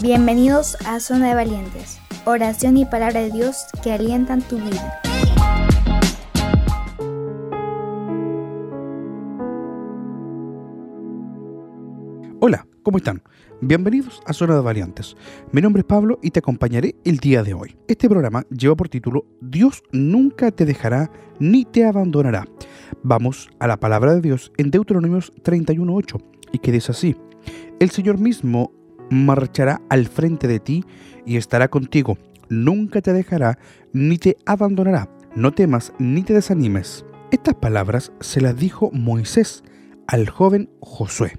Bienvenidos a Zona de Valientes, oración y palabra de Dios que alientan tu vida. Hola, ¿cómo están? Bienvenidos a Zona de Valientes. Mi nombre es Pablo y te acompañaré el día de hoy. Este programa lleva por título Dios nunca te dejará ni te abandonará. Vamos a la palabra de Dios en Deuteronomios 31.8 y que dice así. El Señor mismo marchará al frente de ti y estará contigo. Nunca te dejará ni te abandonará. No temas ni te desanimes. Estas palabras se las dijo Moisés al joven Josué.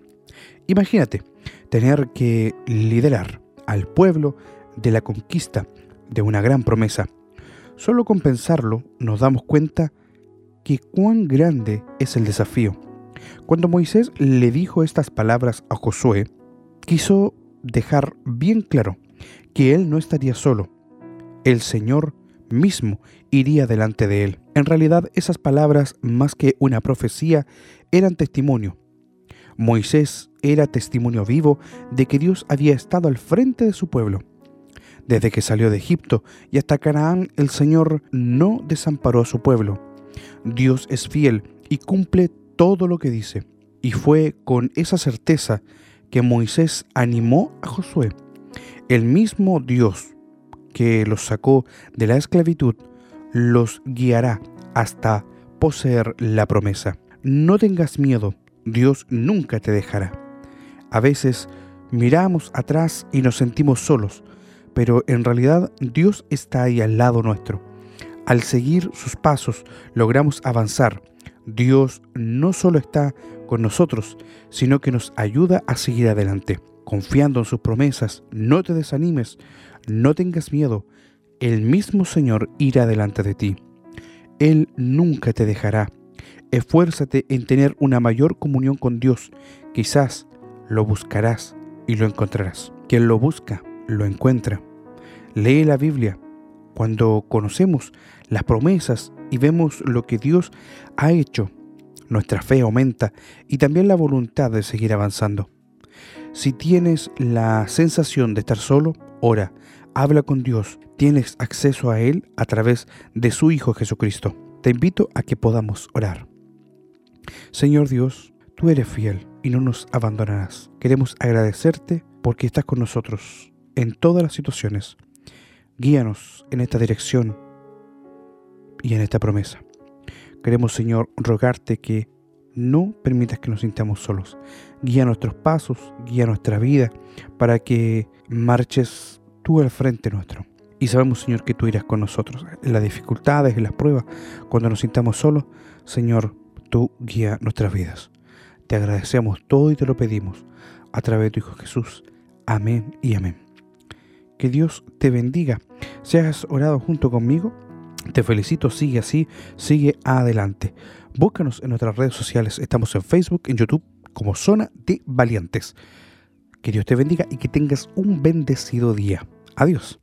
Imagínate tener que liderar al pueblo de la conquista de una gran promesa. Solo con pensarlo nos damos cuenta que cuán grande es el desafío. Cuando Moisés le dijo estas palabras a Josué, quiso dejar bien claro que él no estaría solo. El Señor mismo iría delante de él. En realidad esas palabras, más que una profecía, eran testimonio. Moisés era testimonio vivo de que Dios había estado al frente de su pueblo. Desde que salió de Egipto y hasta Canaán, el Señor no desamparó a su pueblo. Dios es fiel y cumple todo lo que dice. Y fue con esa certeza que Moisés animó a Josué. El mismo Dios que los sacó de la esclavitud los guiará hasta poseer la promesa. No tengas miedo, Dios nunca te dejará. A veces miramos atrás y nos sentimos solos, pero en realidad Dios está ahí al lado nuestro. Al seguir sus pasos logramos avanzar. Dios no solo está con nosotros, sino que nos ayuda a seguir adelante, confiando en sus promesas. No te desanimes, no tengas miedo, el mismo Señor irá delante de ti. Él nunca te dejará. Esfuérzate en tener una mayor comunión con Dios. Quizás lo buscarás y lo encontrarás. Quien lo busca, lo encuentra. Lee la Biblia. Cuando conocemos las promesas y vemos lo que Dios ha hecho, nuestra fe aumenta y también la voluntad de seguir avanzando. Si tienes la sensación de estar solo, ora, habla con Dios, tienes acceso a Él a través de su Hijo Jesucristo. Te invito a que podamos orar. Señor Dios, tú eres fiel y no nos abandonarás. Queremos agradecerte porque estás con nosotros en todas las situaciones. Guíanos en esta dirección y en esta promesa. Queremos, Señor, rogarte que no permitas que nos sintamos solos. Guía nuestros pasos, guía nuestra vida, para que marches tú al frente nuestro. Y sabemos, Señor, que tú irás con nosotros en las dificultades, en las pruebas, cuando nos sintamos solos. Señor, tú guía nuestras vidas. Te agradecemos todo y te lo pedimos a través de tu Hijo Jesús. Amén y amén. Que Dios te bendiga. Si has orado junto conmigo, te felicito, sigue así, sigue adelante. Búscanos en nuestras redes sociales. Estamos en Facebook, en YouTube, como Zona de Valientes. Que Dios te bendiga y que tengas un bendecido día. Adiós.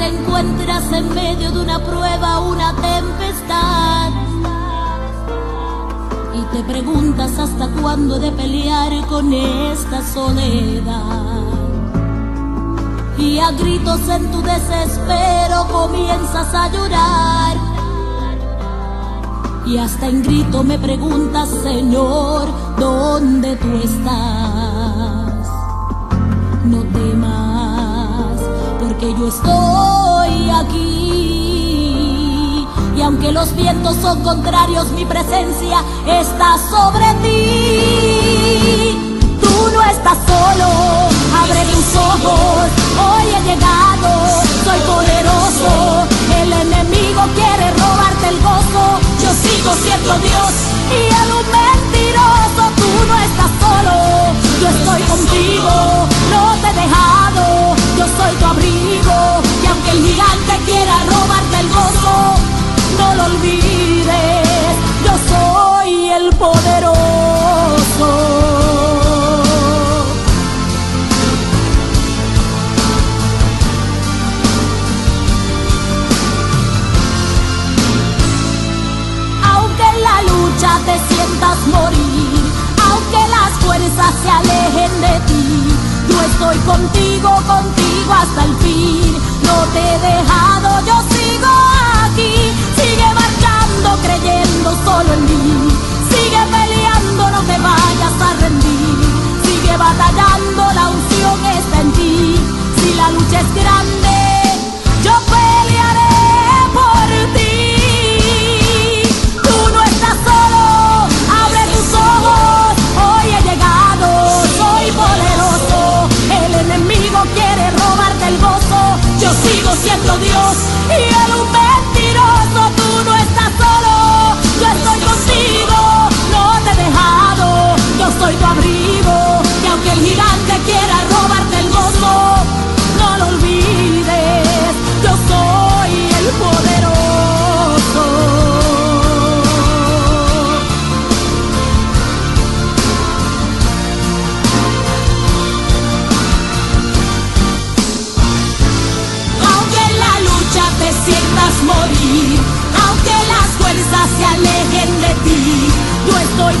Encuentras en medio de una prueba, una tempestad. Y te preguntas hasta cuándo de pelear con esta soledad. Y a gritos en tu desespero comienzas a llorar. Y hasta en grito me preguntas, Señor, ¿dónde tú estás? Porque yo estoy aquí. Y aunque los vientos son contrarios, mi presencia está sobre ti. Tú no estás solo, abre tus ojos, hoy he llegado, soy poderoso. El enemigo quiere robarte el gozo, yo sigo siendo Dios y yo soy el poderoso. Aunque en la lucha te sientas morir, aunque las fuerzas se alejen de ti. Yo estoy contigo, contigo hasta el fin. No te he dejado, yo sigo aquí creyendo solo en mí.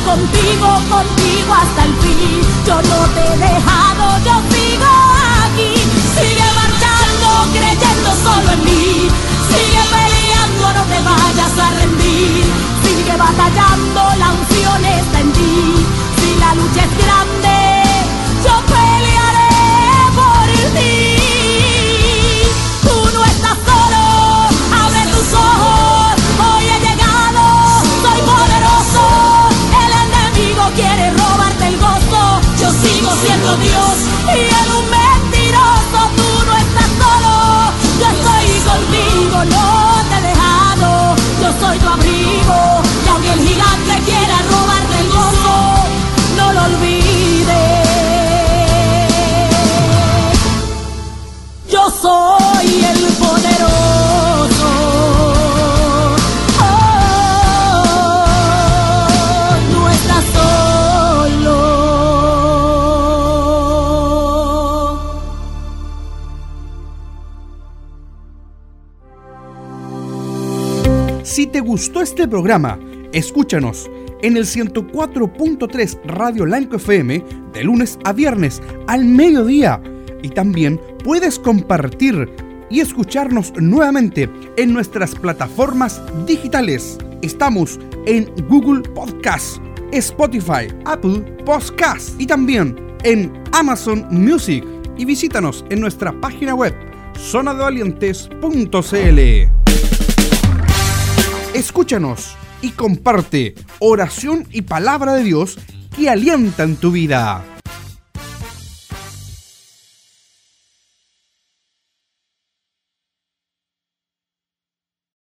contigo, contigo hasta el fin. Yo no te dejo. soy el poderoso. Oh, no solo. Si te gustó este programa, escúchanos en el 104.3 Radio Lanco FM de lunes a viernes al mediodía y también puedes compartir y escucharnos nuevamente en nuestras plataformas digitales. Estamos en Google Podcast, Spotify, Apple Podcast y también en Amazon Music. Y visítanos en nuestra página web zonadevalientes.cl. Escúchanos y comparte oración y palabra de Dios que alientan tu vida.